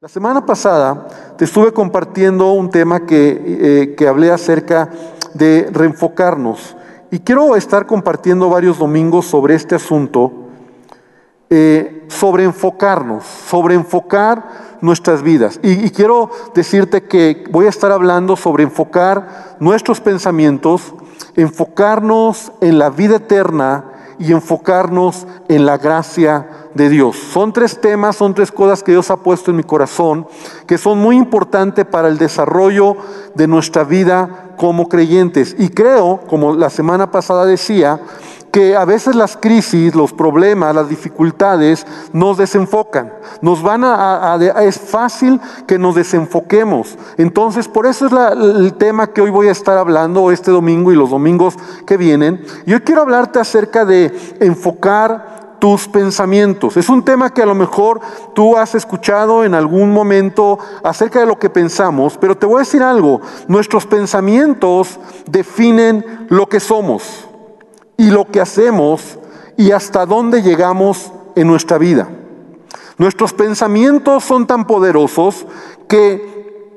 La semana pasada te estuve compartiendo un tema que, eh, que hablé acerca de reenfocarnos y quiero estar compartiendo varios domingos sobre este asunto, eh, sobre enfocarnos, sobre enfocar nuestras vidas. Y, y quiero decirte que voy a estar hablando sobre enfocar nuestros pensamientos, enfocarnos en la vida eterna y enfocarnos en la gracia de Dios. Son tres temas, son tres cosas que Dios ha puesto en mi corazón, que son muy importantes para el desarrollo de nuestra vida como creyentes. Y creo, como la semana pasada decía, que a veces las crisis, los problemas, las dificultades nos desenfocan, nos van a, es fácil que nos desenfoquemos. Entonces, por eso es el tema que hoy voy a estar hablando este domingo y los domingos que vienen. Yo quiero hablarte acerca de enfocar tus pensamientos. Es un tema que a lo mejor tú has escuchado en algún momento acerca de lo que pensamos, pero te voy a decir algo, nuestros pensamientos definen lo que somos y lo que hacemos y hasta dónde llegamos en nuestra vida. Nuestros pensamientos son tan poderosos que,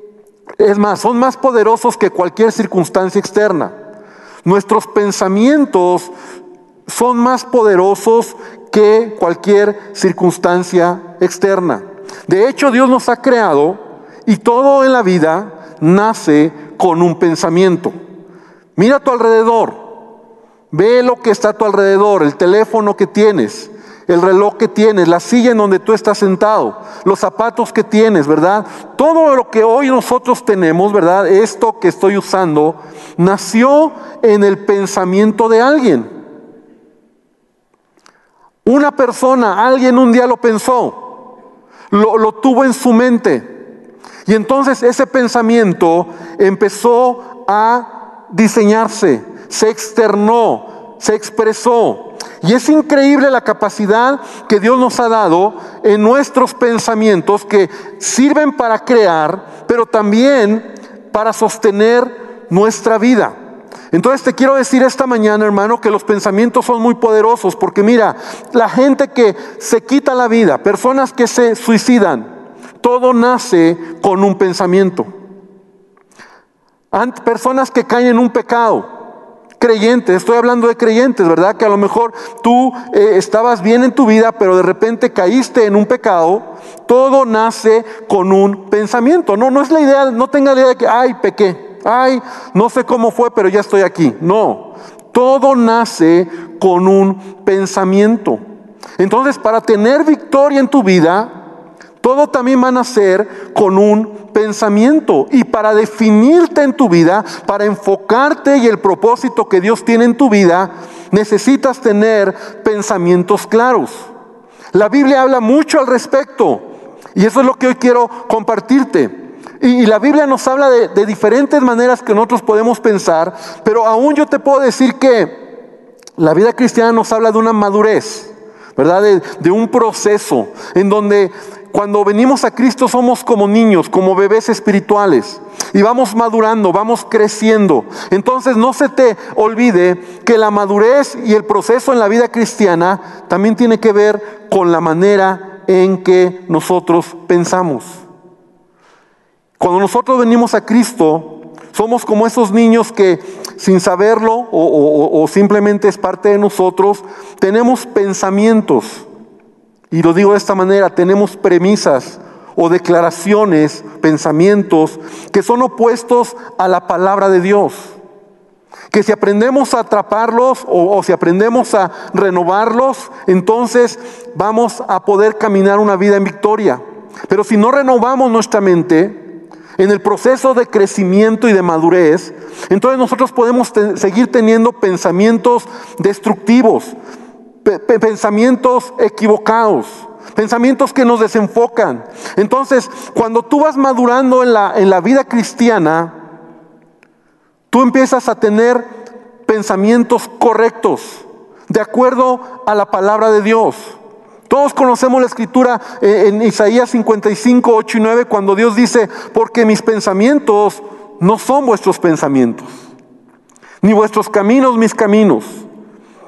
es más, son más poderosos que cualquier circunstancia externa. Nuestros pensamientos son más poderosos que cualquier circunstancia externa. De hecho, Dios nos ha creado y todo en la vida nace con un pensamiento. Mira a tu alrededor, ve lo que está a tu alrededor, el teléfono que tienes, el reloj que tienes, la silla en donde tú estás sentado, los zapatos que tienes, ¿verdad? Todo lo que hoy nosotros tenemos, ¿verdad? Esto que estoy usando, nació en el pensamiento de alguien. Una persona, alguien un día lo pensó, lo, tuvo en su mente. Y entonces ese pensamiento empezó a diseñarse, se externó, se expresó. Y es increíble la capacidad que Dios nos ha dado en nuestros pensamientos que sirven para crear, pero también para sostener nuestra vida. Entonces te quiero decir esta mañana, hermano, que los pensamientos son muy poderosos, porque mira, la gente que se quita la vida, personas que se suicidan, todo nace con un pensamiento. Personas que caen en un pecado, creyentes, estoy hablando de creyentes, ¿verdad? Que a lo mejor tú eh, estabas bien en tu vida, pero de repente caíste en un pecado. Todo nace con un pensamiento. No, no es la idea, no tenga la idea de que, ay, pequé ay, no sé cómo fue, pero ya estoy aquí. No, todo nace con un pensamiento. Entonces, para tener victoria en tu vida, todo también va a nacer con un pensamiento. Y para definirte en tu vida, para enfocarte y el propósito que Dios tiene en tu vida, necesitas tener pensamientos claros. La Biblia habla mucho al respecto. Y eso es lo que hoy quiero compartirte. Y, la Biblia nos habla de, diferentes maneras que nosotros podemos pensar, pero aún yo te puedo decir que la vida cristiana nos habla de una madurez, ¿verdad? De un proceso en donde cuando venimos a Cristo somos como niños, como bebés espirituales. Y vamos madurando, vamos creciendo. Entonces no se te olvide que la madurez y el proceso en la vida cristiana también tiene que ver con la manera en que nosotros pensamos. Cuando nosotros venimos a Cristo, somos como esos niños que sin saberlo o, simplemente es parte de nosotros, tenemos pensamientos. Y lo digo de esta manera, tenemos premisas o declaraciones, pensamientos que son opuestos a la palabra de Dios. Que si aprendemos a atraparlos o, si aprendemos a renovarlos, entonces vamos a poder caminar una vida en victoria. Pero si no renovamos nuestra mente, en el proceso de crecimiento y de madurez, entonces nosotros podemos seguir teniendo pensamientos destructivos, pensamientos equivocados, pensamientos que nos desenfocan. Entonces, cuando tú vas madurando en la, en la vida cristiana, tú empiezas a tener pensamientos correctos, de acuerdo a la palabra de Dios. Todos conocemos la escritura eh, en Isaías 55, 8 y 9 cuando Dios dice, porque mis pensamientos no son vuestros pensamientos, ni vuestros caminos mis caminos.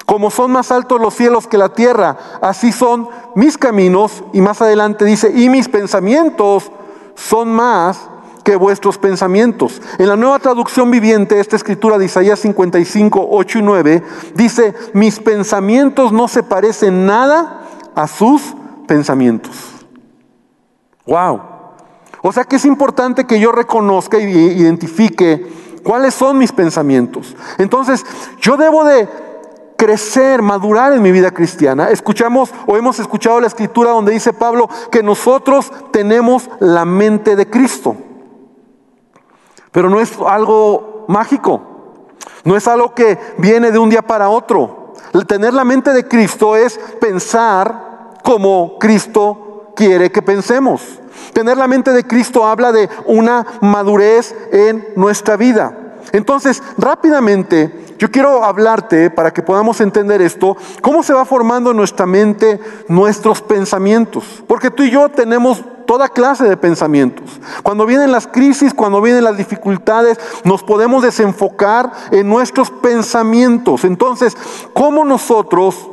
Como son más altos los cielos que la tierra, así son mis caminos. Y más adelante dice, y mis pensamientos son más que vuestros pensamientos. En la nueva traducción viviente, esta escritura de Isaías 55, 8 y 9, dice, mis pensamientos no se parecen nada a sus pensamientos. Wow. O sea que es importante que yo reconozca y identifique cuáles son mis pensamientos. Entonces, yo debo de crecer, madurar en mi vida cristiana. Escuchamos o hemos escuchado la escritura donde dice Pablo que nosotros tenemos la mente de Cristo. Pero no es algo mágico, no es algo que viene de un día para otro. Tener la mente de Cristo es pensar como Cristo quiere que pensemos. Tener la mente de Cristo habla de una madurez en nuestra vida. Entonces, rápidamente, yo quiero hablarte para que podamos entender esto, cómo se va formando en nuestra mente nuestros pensamientos. Porque tú y yo tenemos toda clase de pensamientos. Cuando vienen las crisis, cuando vienen las dificultades, nos podemos desenfocar en nuestros pensamientos. Entonces, ¿cómo nosotros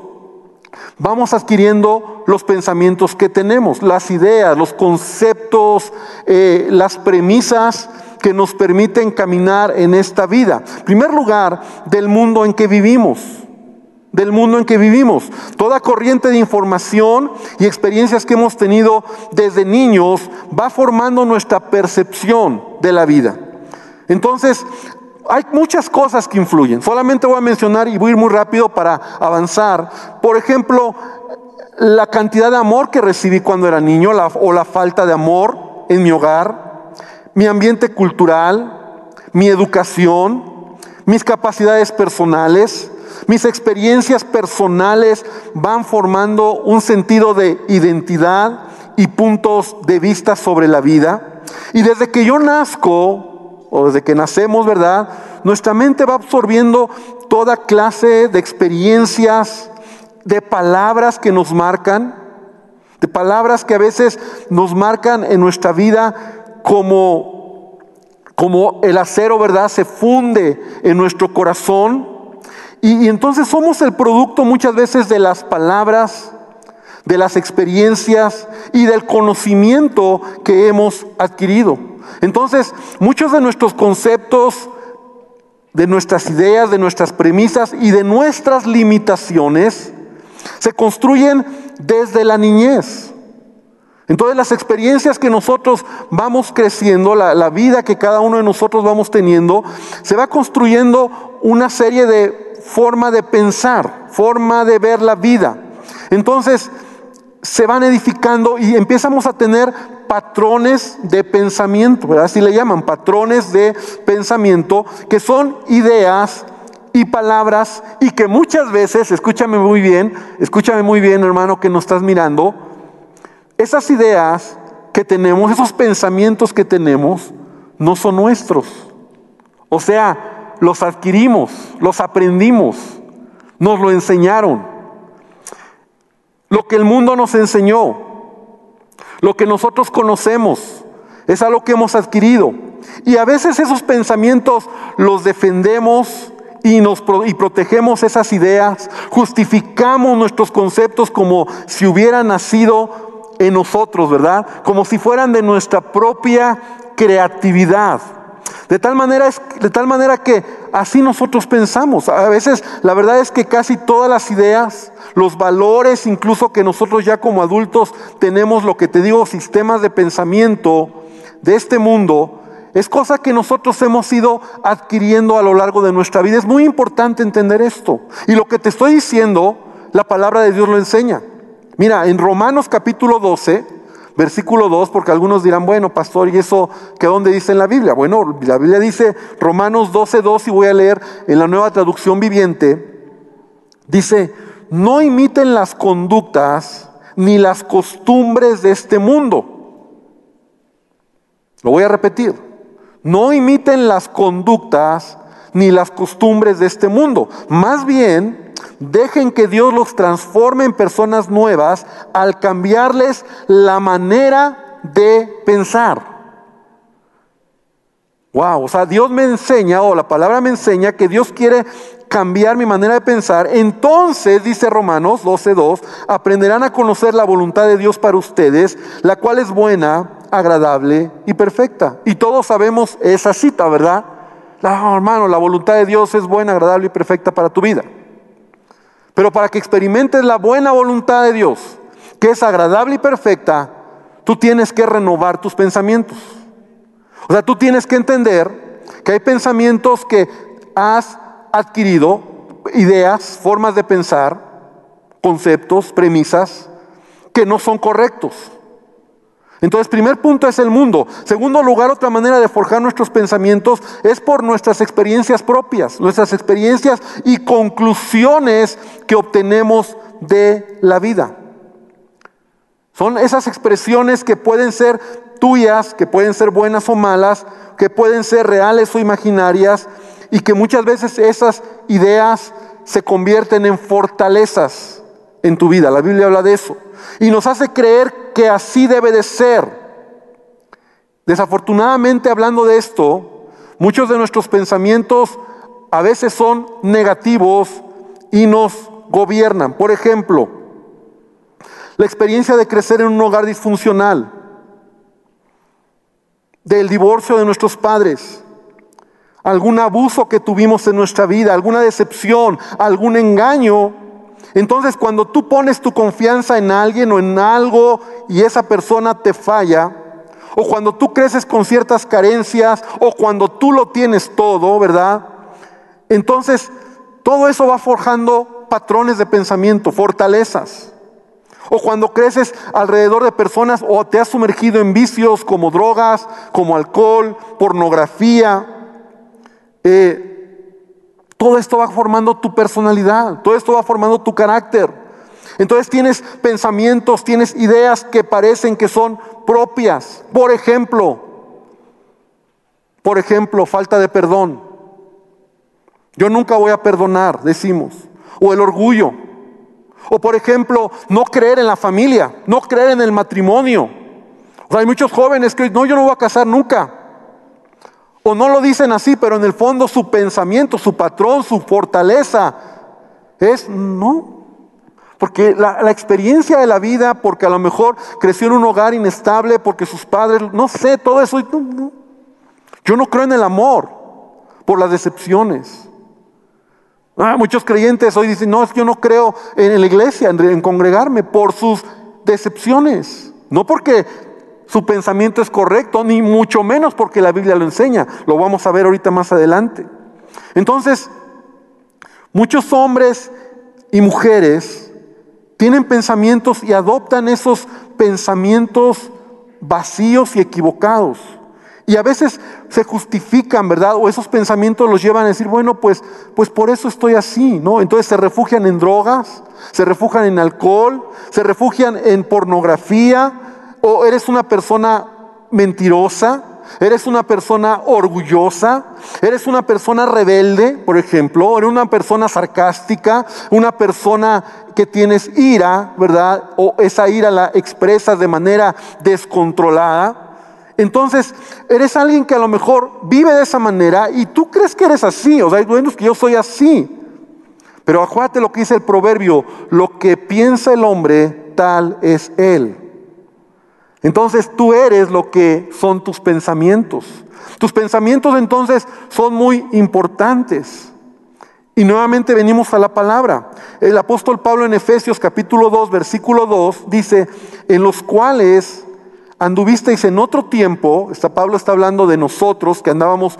vamos adquiriendo los pensamientos que tenemos, las ideas, los conceptos, eh, las premisas que nos permiten caminar en esta vida? En primer lugar, del mundo en que vivimos del mundo en que vivimos. Toda corriente de información y experiencias que hemos tenido desde niños va formando nuestra percepción de la vida. Entonces, hay muchas cosas que influyen. Solamente voy a mencionar y voy a ir muy rápido para avanzar. Por ejemplo, la cantidad de amor que recibí cuando era niño o la falta de amor en mi hogar, mi ambiente cultural, mi educación, mis capacidades personales, mis experiencias personales van formando un sentido de identidad y puntos de vista sobre la vida. Y desde que yo nazco, o desde que nacemos, ¿verdad? Nuestra mente va absorbiendo toda clase de experiencias, de palabras que nos marcan, de palabras que a veces nos marcan en nuestra vida como, como el acero, ¿verdad? Se funde en nuestro corazón y, entonces somos el producto muchas veces de las palabras, de las experiencias y del conocimiento que hemos adquirido. Entonces, muchos de nuestros conceptos, de nuestras ideas, de nuestras premisas y de nuestras limitaciones se construyen desde la niñez. Entonces las experiencias que nosotros vamos creciendo, la, vida que cada uno de nosotros vamos teniendo, se va construyendo una serie de forma de pensar, forma de ver la vida. Entonces se van edificando y empezamos a tener patrones de pensamiento, ¿verdad? Así le llaman, patrones de pensamiento, que son ideas y palabras y que muchas veces, escúchame muy bien, escúchame muy bien hermano que nos estás mirando, esas ideas que tenemos, esos pensamientos que tenemos, no son nuestros. O sea, los adquirimos, los aprendimos, nos lo enseñaron. Lo que el mundo nos enseñó, lo que nosotros conocemos, es algo que hemos adquirido. Y a veces esos pensamientos los defendemos y, nos, y protegemos esas ideas, justificamos nuestros conceptos como si hubieran nacido en nosotros, ¿verdad? Como si fueran de nuestra propia creatividad. De tal manera, es, de tal manera que así nosotros pensamos. A veces la verdad es que casi todas las ideas, los valores, incluso que nosotros ya como adultos tenemos, lo que te digo, sistemas de pensamiento de este mundo, es cosa que nosotros hemos ido adquiriendo a lo largo de nuestra vida. Es muy importante entender esto. Y lo que te estoy diciendo, la palabra de Dios lo enseña. Mira, en Romanos capítulo 12, Versículo 2, porque algunos dirán, bueno, pastor, ¿y eso qué dónde dice en la Biblia? Bueno, la Biblia dice Romanos 12, 2, y voy a leer en la nueva traducción viviente, dice, no imiten las conductas ni las costumbres de este mundo. Lo voy a repetir, no imiten las conductas ni las costumbres de este mundo. Más bien, Dejen que Dios los transforme en personas nuevas al cambiarles la manera de pensar. Wow, o sea, Dios me enseña, o la palabra me enseña que Dios quiere cambiar mi manera de pensar. Entonces, dice Romanos 12:2, aprenderán a conocer la voluntad de Dios para ustedes, la cual es buena, agradable y perfecta. Y todos sabemos esa cita, ¿verdad? No, hermano, la voluntad de Dios es buena, agradable y perfecta para tu vida. Pero para que experimentes la buena voluntad de Dios, que es agradable y perfecta, tú tienes que renovar tus pensamientos. O sea, tú tienes que entender que hay pensamientos que has adquirido, ideas, formas de pensar, conceptos, premisas, que no son correctos. Entonces, primer punto es el mundo. Segundo lugar, otra manera de forjar nuestros pensamientos es por nuestras experiencias propias, nuestras experiencias y conclusiones que obtenemos de la vida. Son esas expresiones que pueden ser tuyas, que pueden ser buenas o malas, que pueden ser reales o imaginarias, y que muchas veces esas ideas se convierten en fortalezas en tu vida. La Biblia habla de eso. Y nos hace creer que así debe de ser. Desafortunadamente hablando de esto, muchos de nuestros pensamientos a veces son negativos y nos gobiernan. Por ejemplo, la experiencia de crecer en un hogar disfuncional, del divorcio de nuestros padres, algún abuso que tuvimos en nuestra vida, alguna decepción, algún engaño. Entonces cuando tú pones tu confianza en alguien o en algo y esa persona te falla, o cuando tú creces con ciertas carencias, o cuando tú lo tienes todo, ¿verdad? Entonces todo eso va forjando patrones de pensamiento, fortalezas. O cuando creces alrededor de personas o te has sumergido en vicios como drogas, como alcohol, pornografía, eh, todo esto va formando tu personalidad, todo esto va formando tu carácter. Entonces tienes pensamientos, tienes ideas que parecen que son propias. Por ejemplo, por ejemplo, falta de perdón. Yo nunca voy a perdonar, decimos. O el orgullo. O por ejemplo, no creer en la familia, no creer en el matrimonio. O sea, hay muchos jóvenes que no, yo no voy a casar nunca. O no lo dicen así, pero en el fondo su pensamiento, su patrón, su fortaleza es no. Porque la, experiencia de la vida, porque a lo mejor creció en un hogar inestable, porque sus padres, no sé, todo eso. Yo no creo en el amor por las decepciones. Ah, muchos creyentes hoy dicen, no, es que yo no creo en la iglesia, en congregarme por sus decepciones. No porque su pensamiento es correcto, ni mucho menos porque la Biblia lo enseña. Lo vamos a ver ahorita más adelante. Entonces, muchos hombres y mujeres tienen pensamientos y adoptan esos pensamientos vacíos y equivocados. Y a veces se justifican, ¿verdad? O esos pensamientos los llevan a decir, bueno, pues, pues por eso estoy así, ¿no? Entonces se refugian en drogas, se refugian en alcohol, se refugian en pornografía, o eres una persona mentirosa, eres una persona orgullosa, eres una persona rebelde, por ejemplo, eres una persona sarcástica, una persona que tienes ira, ¿verdad? O esa ira la expresas de manera descontrolada. Entonces, eres alguien que a lo mejor vive de esa manera y tú crees que eres así, o sea, bueno, que yo soy así. Pero acuérdate lo que dice el proverbio, lo que piensa el hombre, tal es él. Entonces tú eres lo que son tus pensamientos. Tus pensamientos entonces son muy importantes. Y nuevamente venimos a la palabra. El apóstol Pablo en Efesios capítulo 2, versículo 2 dice, en los cuales anduvisteis en otro tiempo, está Pablo está hablando de nosotros que andábamos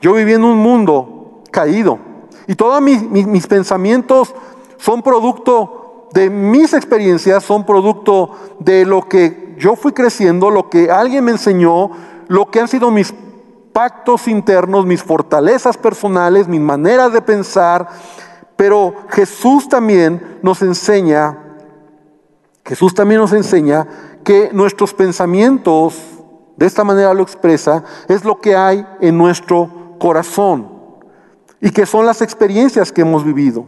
yo viví en un mundo caído y todos mis, mis pensamientos son producto de mis experiencias son producto de lo que yo fui creciendo, lo que alguien me enseñó, lo que han sido mis pactos internos, mis fortalezas personales, mis maneras de pensar. Pero Jesús también nos enseña Jesús también nos enseña que nuestros pensamientos, de esta manera lo expresa, es lo que hay en nuestro corazón y que son las experiencias que hemos vivido.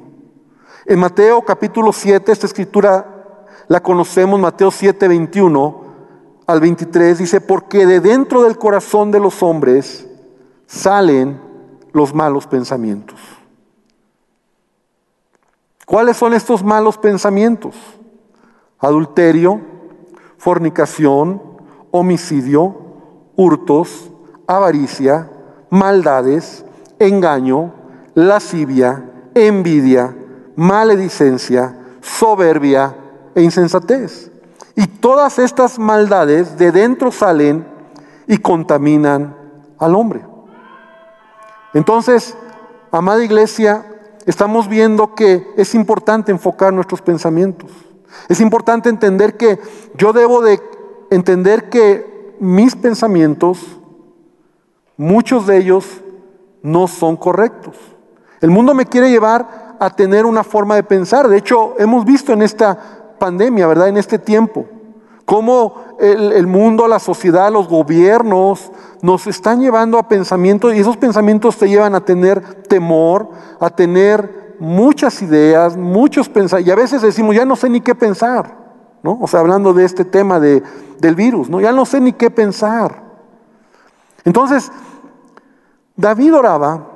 En Mateo capítulo 7, esta escritura la conocemos, Mateo 7, 21 al 23, dice, porque de dentro del corazón de los hombres salen los malos pensamientos. ¿Cuáles son estos malos pensamientos? Adulterio, fornicación, homicidio, hurtos, avaricia, maldades, engaño, lascivia, envidia, maledicencia, soberbia e insensatez. Y todas estas maldades de dentro salen y contaminan al hombre. Entonces, amada iglesia, estamos viendo que es importante enfocar nuestros pensamientos. Es importante entender que yo debo de entender que mis pensamientos, muchos de ellos no son correctos. El mundo me quiere llevar a tener una forma de pensar. De hecho, hemos visto en esta pandemia, ¿verdad? En este tiempo, cómo el, mundo, la sociedad, los gobiernos nos están llevando a pensamientos y esos pensamientos te llevan a tener temor, a tener muchas ideas, muchos pensamientos. Y a veces decimos, ya no sé ni qué pensar, ¿no? O sea, hablando de este tema de, del virus, ¿no? Ya no sé ni qué pensar. Entonces, David oraba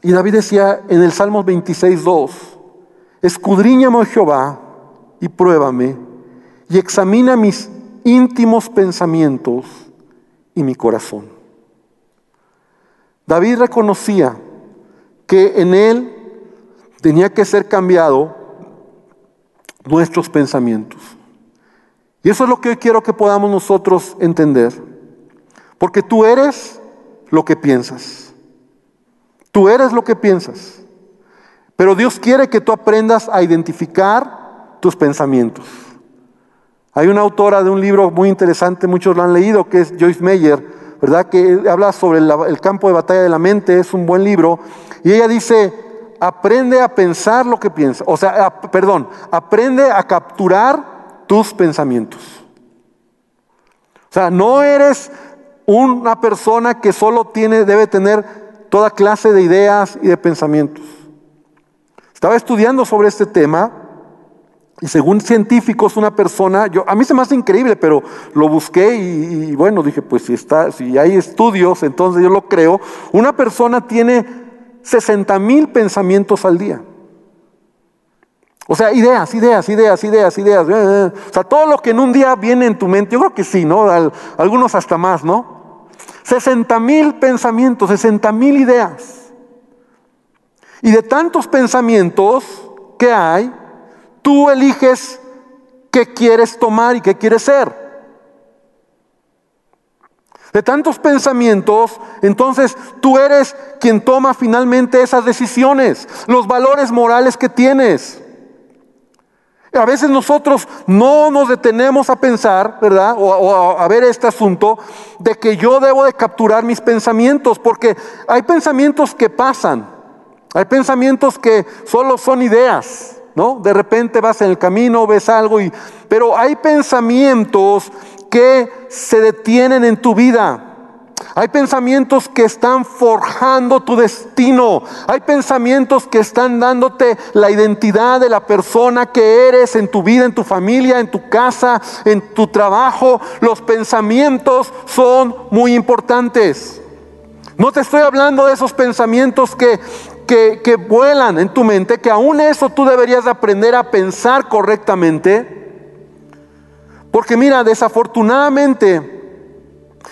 y David decía en el Salmo 26, 2, escudriñame, oh Jehová, y pruébame, y examina mis íntimos pensamientos y mi corazón. David reconocía que en él tenía que ser cambiado nuestros pensamientos. Y eso es lo que hoy quiero que podamos nosotros entender. Porque tú eres lo que piensas. Tú eres lo que piensas. Pero Dios quiere que tú aprendas a identificar tus pensamientos. Hay una autora de un libro muy interesante, muchos lo han leído, que es Joyce Meyer, ¿verdad? Que habla sobre el, campo de batalla de la mente, es un buen libro. Y ella dice, aprende a pensar lo que piensas. O sea, perdón, aprende a capturar tus pensamientos. O sea, no eres una persona que solo tiene, debe tener toda clase de ideas y de pensamientos. Estaba estudiando sobre este tema y según científicos una persona, yo, a mí se me hace increíble, pero lo busqué y, y, bueno, dije, pues si, está, si hay estudios, entonces yo lo creo. Una persona tiene 60 mil pensamientos al día. O sea, ideas, ideas, ideas, ideas, ideas. Eh, eh. O sea, todo lo que en un día viene en tu mente, yo creo que sí, ¿no? Algunos hasta más, ¿no? 60 mil pensamientos, 60 mil ideas. Y de tantos pensamientos que hay, tú eliges qué quieres tomar y qué quieres ser. De tantos pensamientos, entonces tú eres quien toma finalmente esas decisiones, los valores morales que tienes. A veces nosotros no nos detenemos a pensar, ¿verdad? O, a ver este asunto de que yo debo de capturar mis pensamientos, porque hay pensamientos que pasan, hay pensamientos que solo son ideas, ¿no? De repente vas en el camino, ves algo y... Pero hay pensamientos que se detienen en tu vida. Hay pensamientos que están forjando tu destino. Hay pensamientos que están dándote la identidad de la persona que eres en tu vida, en tu familia, en tu casa, en tu trabajo. Los pensamientos son muy importantes. No te estoy hablando de esos pensamientos que, que, vuelan en tu mente, que aún eso tú deberías aprender a pensar correctamente. Porque mira, desafortunadamente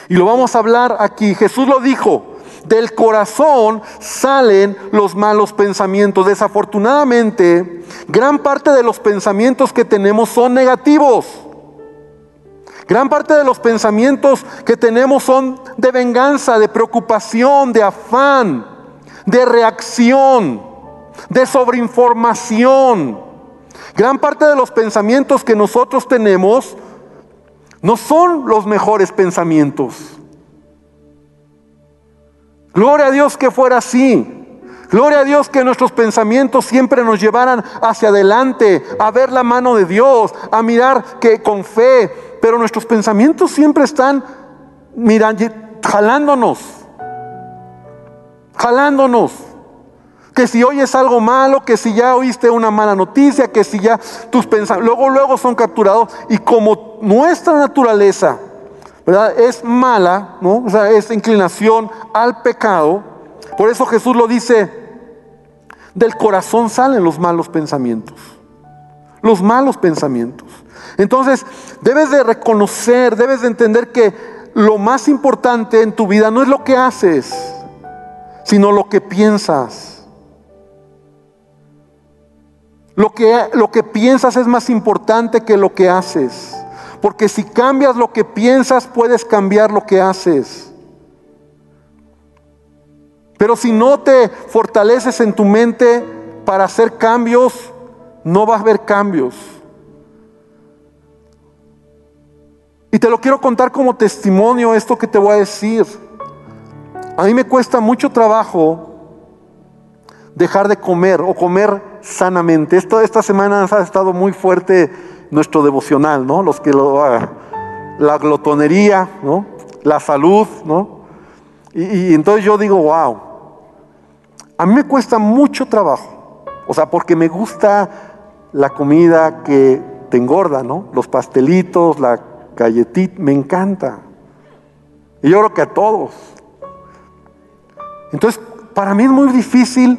y lo vamos a hablar aquí. Jesús lo dijo. Del corazón salen los malos pensamientos. Desafortunadamente, gran parte de los pensamientos que tenemos son negativos. Gran parte de los pensamientos que tenemos son de venganza, de preocupación, de afán, de reacción, de sobreinformación. Gran parte de los pensamientos que nosotros tenemos no son los mejores pensamientos. Gloria a Dios que fuera así. Gloria a Dios que nuestros pensamientos siempre nos llevaran hacia adelante, a ver la mano de Dios, a mirar que con fe, pero nuestros pensamientos siempre están mirando, jalándonos, jalándonos. Que si oyes algo malo, que si ya oíste una mala noticia, que si ya tus pensamientos, luego, luego son capturados. Y como nuestra naturaleza. Es mala, ¿no? Inclinación al pecado. Por eso Jesús lo dice, del corazón salen los malos pensamientos. Los malos pensamientos. Entonces, debes de reconocer, debes de entender que lo más importante en tu vida no es lo que haces, sino lo que piensas. Lo que, lo que piensas es más importante que lo que haces. Porque si cambias lo que piensas, puedes cambiar lo que haces. Pero si no te fortaleces en tu mente para hacer cambios, no vas a haber cambios. Y te lo quiero contar como testimonio esto que te voy a decir. A mí me cuesta mucho trabajo dejar de comer o comer sanamente. Esto, esta semana ha estado muy fuerte nuestro devocional, ¿no? Los que lo, ah, la glotonería, ¿no? La salud, ¿no? Y, y entonces yo digo, wow, a mí me cuesta mucho trabajo, o sea, porque me gusta la comida que te engorda, ¿no? Los pastelitos, la galletita, me encanta. Y yo creo que a todos. Entonces, para mí es muy difícil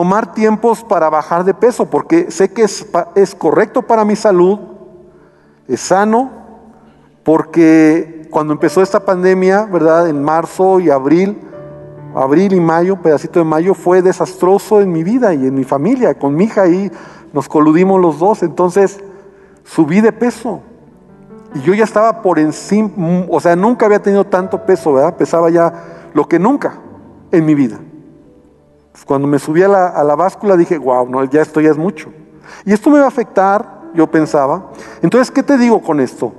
tomar tiempos para bajar de peso, porque sé que es, es correcto para mi salud, es sano, porque cuando empezó esta pandemia, ¿verdad? En marzo y abril, abril y mayo, pedacito de mayo, fue desastroso en mi vida y en mi familia, con mi hija ahí nos coludimos los dos, entonces subí de peso. Y yo ya estaba por encima, o sea, nunca había tenido tanto peso, ¿verdad? Pesaba ya lo que nunca en mi vida. Cuando me subí a la, báscula dije, wow, no, ya esto ya es mucho. Y esto me va a afectar, yo pensaba. Entonces, ¿qué te digo con esto?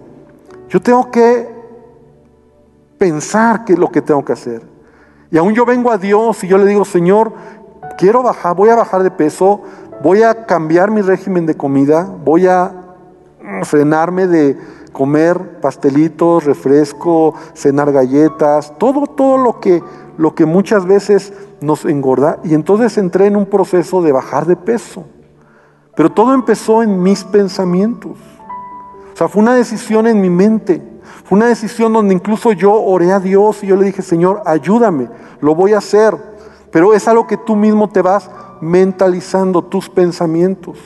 Yo tengo que pensar qué es lo que tengo que hacer. Y aún yo vengo a Dios y yo le digo, Señor, quiero bajar, voy a bajar de peso, voy a cambiar mi régimen de comida, voy a frenarme de comer pastelitos, refresco, cenar galletas, todo, todo lo que, lo que muchas veces nos engorda y entonces entré en un proceso de bajar de peso. Pero todo empezó en mis pensamientos. O sea, fue una decisión en mi mente. Fue una decisión donde incluso yo oré a Dios y yo le dije, Señor, ayúdame, lo voy a hacer. Pero es algo que tú mismo te vas mentalizando, tus pensamientos.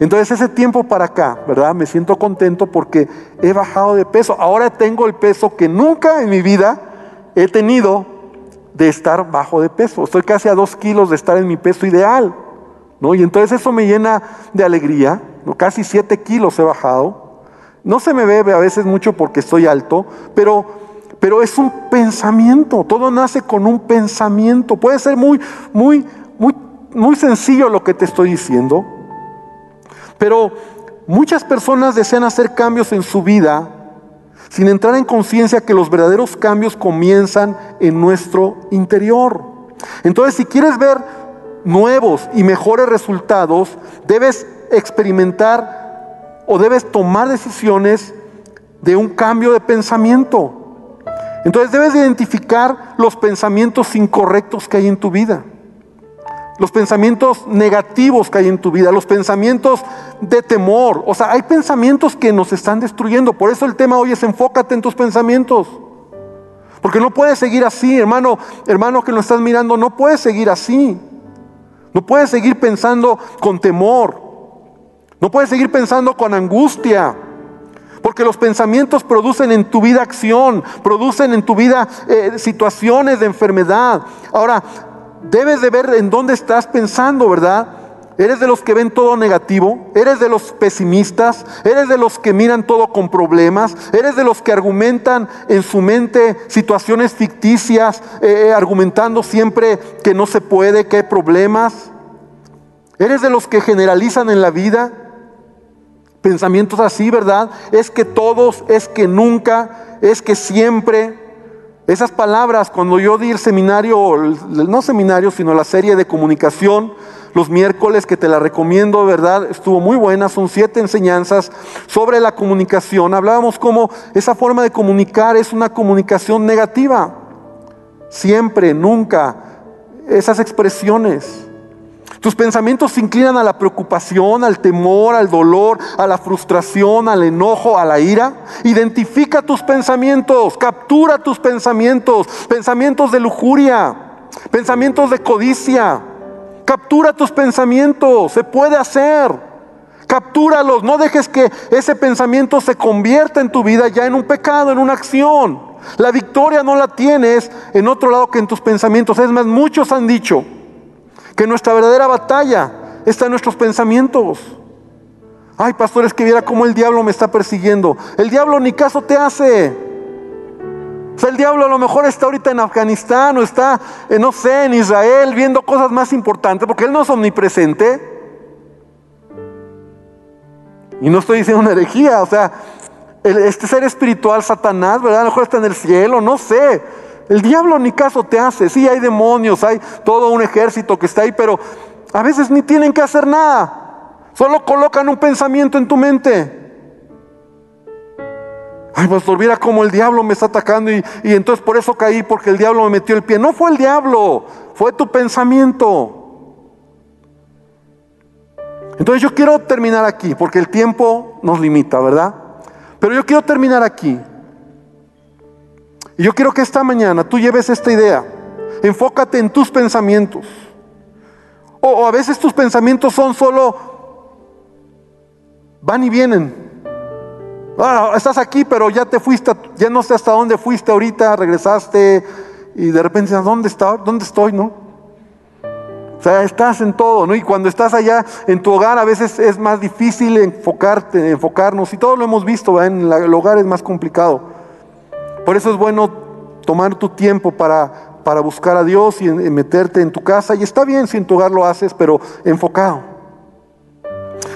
Entonces ese tiempo para acá, ¿verdad? Me siento contento porque he bajado de peso. Ahora tengo el peso que nunca en mi vida he tenido de estar bajo de peso. Estoy casi a dos kilos de estar en mi peso ideal. ¿no? Y entonces eso me llena de alegría. ¿no? Casi siete kilos he bajado. No se me ve a veces mucho porque estoy alto, pero, pero es un pensamiento. Todo nace con un pensamiento. Puede ser muy, muy, muy, muy sencillo lo que te estoy diciendo. Pero muchas personas desean hacer cambios en su vida sin entrar en conciencia que los verdaderos cambios comienzan en nuestro interior. Entonces, si quieres ver nuevos y mejores resultados, debes experimentar o debes tomar decisiones de un cambio de pensamiento. Entonces debes identificar los pensamientos incorrectos que hay en tu vida los pensamientos negativos que hay en tu vida, los pensamientos de temor. O sea, hay pensamientos que nos están destruyendo. Por eso el tema hoy es enfócate en tus pensamientos. Porque no puedes seguir así, hermano, hermano que lo estás mirando, no puedes seguir así. No puedes seguir pensando con temor. No puedes seguir pensando con angustia. Porque los pensamientos producen en tu vida acción, producen en tu vida eh, situaciones de enfermedad. Ahora, debes de ver en dónde estás pensando, ¿verdad? ¿Eres de los que ven todo negativo? ¿Eres de los pesimistas? ¿Eres de los que miran todo con problemas? ¿Eres de los que argumentan en su mente situaciones ficticias, eh, argumentando siempre que no se puede, que hay problemas? ¿Eres de los que generalizan en la vida? Pensamientos así, ¿verdad? Es que todos, es que nunca, es que siempre. Esas palabras, cuando yo di el seminario, no seminario, sino la serie de comunicación, los miércoles que te la recomiendo, ¿verdad? Estuvo muy buena, son siete enseñanzas sobre la comunicación. Hablábamos cómo esa forma de comunicar es una comunicación negativa. Siempre, nunca, esas expresiones. Tus pensamientos se inclinan a la preocupación, al temor, al dolor, a la frustración, al enojo, a la ira. Identifica tus pensamientos, captura tus pensamientos, pensamientos de lujuria, pensamientos de codicia. Captura tus pensamientos, se puede hacer. Captúralos, no dejes que ese pensamiento se convierta en tu vida ya en un pecado, en una acción. La victoria no la tienes en otro lado que en tus pensamientos. Es más, muchos han dicho, que nuestra verdadera batalla está en nuestros pensamientos. Ay, pastores, que viera cómo el diablo me está persiguiendo. El diablo ni caso te hace. O sea, el diablo a lo mejor está ahorita en Afganistán o está, eh, no sé, en Israel viendo cosas más importantes, porque él no es omnipresente. Y no estoy diciendo una herejía, o sea, este ser espiritual, Satanás, ¿verdad? A lo mejor está en el cielo, no sé. El diablo ni caso te hace. Sí, hay demonios, hay todo un ejército que está ahí, pero a veces ni tienen que hacer nada. Solo colocan un pensamiento en tu mente. Ay, pastor, mira cómo el diablo me está atacando y, y entonces por eso caí, porque el diablo me metió el pie. No fue el diablo, fue tu pensamiento. Entonces yo quiero terminar aquí, porque el tiempo nos limita, ¿verdad? Pero yo quiero terminar aquí. Y yo quiero que esta mañana tú lleves esta idea. Enfócate en tus pensamientos. O, a veces tus pensamientos son solo, van y vienen. Ah, estás aquí, pero ya te fuiste, ya no sé hasta dónde fuiste ahorita, regresaste y de repente, ¿dónde, está, dónde estoy? ¿No? O sea, estás en todo, ¿no? Y cuando estás allá en tu hogar, a veces es más difícil enfocarte, enfocarnos. Y todo lo hemos visto, en el hogar es más complicado. Por eso es bueno tomar tu tiempo para, para buscar a Dios y, meterte en tu casa. Y está bien si en tu hogar lo haces, pero enfocado.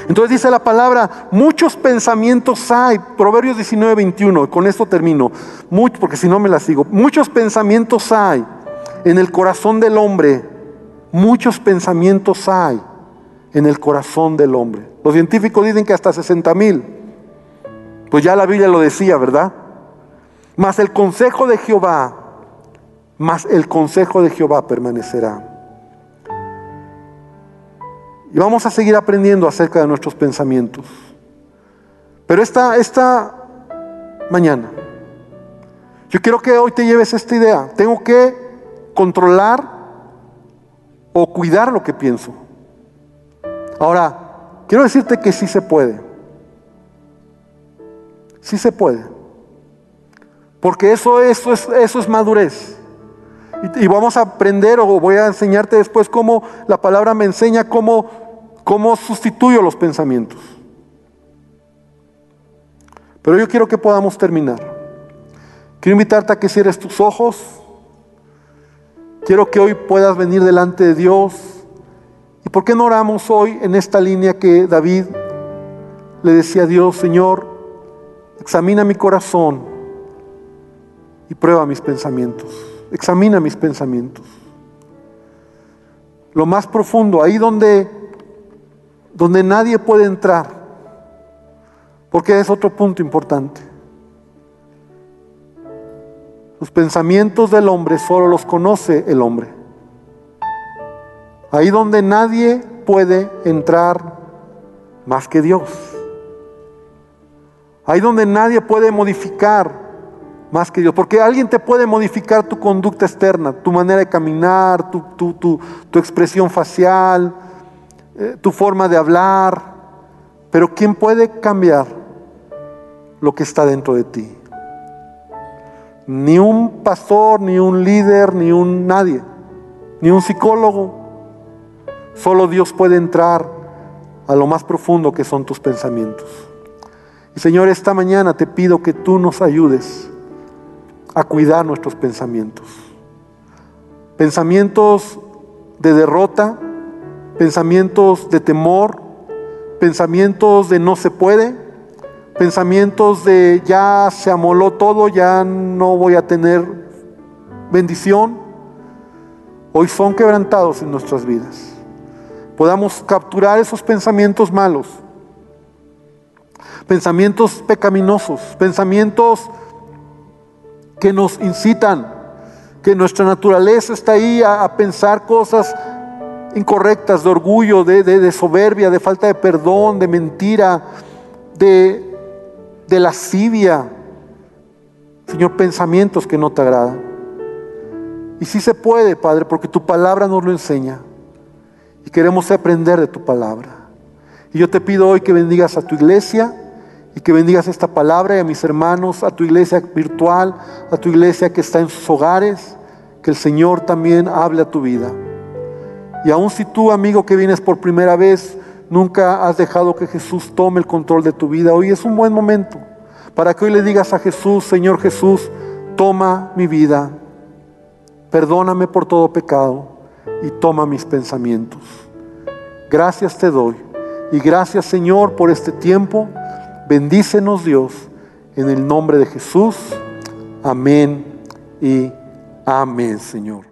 Entonces dice la palabra, muchos pensamientos hay, Proverbios 19, 21, con esto termino, Mucho, porque si no me la sigo, muchos pensamientos hay en el corazón del hombre, muchos pensamientos hay en el corazón del hombre. Los científicos dicen que hasta 60 mil, pues ya la Biblia lo decía, ¿verdad? Mas el consejo de Jehová, mas el consejo de Jehová permanecerá. Y vamos a seguir aprendiendo acerca de nuestros pensamientos. Pero esta, esta mañana, yo quiero que hoy te lleves esta idea. Tengo que controlar o cuidar lo que pienso. Ahora, quiero decirte que sí se puede. Sí se puede. Porque eso, eso, es, eso es madurez. Y, vamos a aprender o voy a enseñarte después cómo la palabra me enseña cómo, cómo sustituyo los pensamientos. Pero yo quiero que podamos terminar. Quiero invitarte a que cierres tus ojos. Quiero que hoy puedas venir delante de Dios. ¿Y por qué no oramos hoy en esta línea que David le decía a Dios, Señor, examina mi corazón y prueba mis pensamientos. Examina mis pensamientos. Lo más profundo, ahí donde, donde nadie puede entrar, porque es otro punto importante. Los pensamientos del hombre solo los conoce el hombre. Ahí donde nadie puede entrar más que Dios. Ahí donde nadie puede modificar más que Dios. Porque alguien te puede modificar tu conducta externa, tu manera de caminar, tu, tu, expresión facial, eh, tu forma de hablar. Pero ¿quién puede cambiar lo que está dentro de ti? Ni un pastor, ni un líder, ni un nadie, ni un psicólogo. Solo Dios puede entrar a lo más profundo que son tus pensamientos. Y Señor, esta mañana te pido que tú nos ayudes a cuidar nuestros pensamientos. Pensamientos de derrota, pensamientos de temor, pensamientos de no se puede, pensamientos de ya se amoló todo, ya no voy a tener bendición, hoy son quebrantados en nuestras vidas. Podamos capturar esos pensamientos malos, pensamientos pecaminosos, pensamientos que nos incitan, que nuestra naturaleza está ahí a, pensar cosas incorrectas, de orgullo, de, de, soberbia, de falta de perdón, de mentira, de, de lascivia. Señor, pensamientos que no te agradan. Y sí se puede, Padre, porque tu palabra nos lo enseña. Y queremos aprender de tu palabra. Y yo te pido hoy que bendigas a tu iglesia y que bendigas esta palabra y a mis hermanos, a tu iglesia virtual, a tu iglesia que está en sus hogares, que el Señor también hable a tu vida. Y aun si tú, amigo que vienes por primera vez, nunca has dejado que Jesús tome el control de tu vida, hoy es un buen momento para que hoy le digas a Jesús, Señor Jesús, toma mi vida, perdóname por todo pecado y toma mis pensamientos. Gracias te doy y gracias Señor por este tiempo. Bendícenos Dios en el nombre de Jesús. Amén y amén Señor.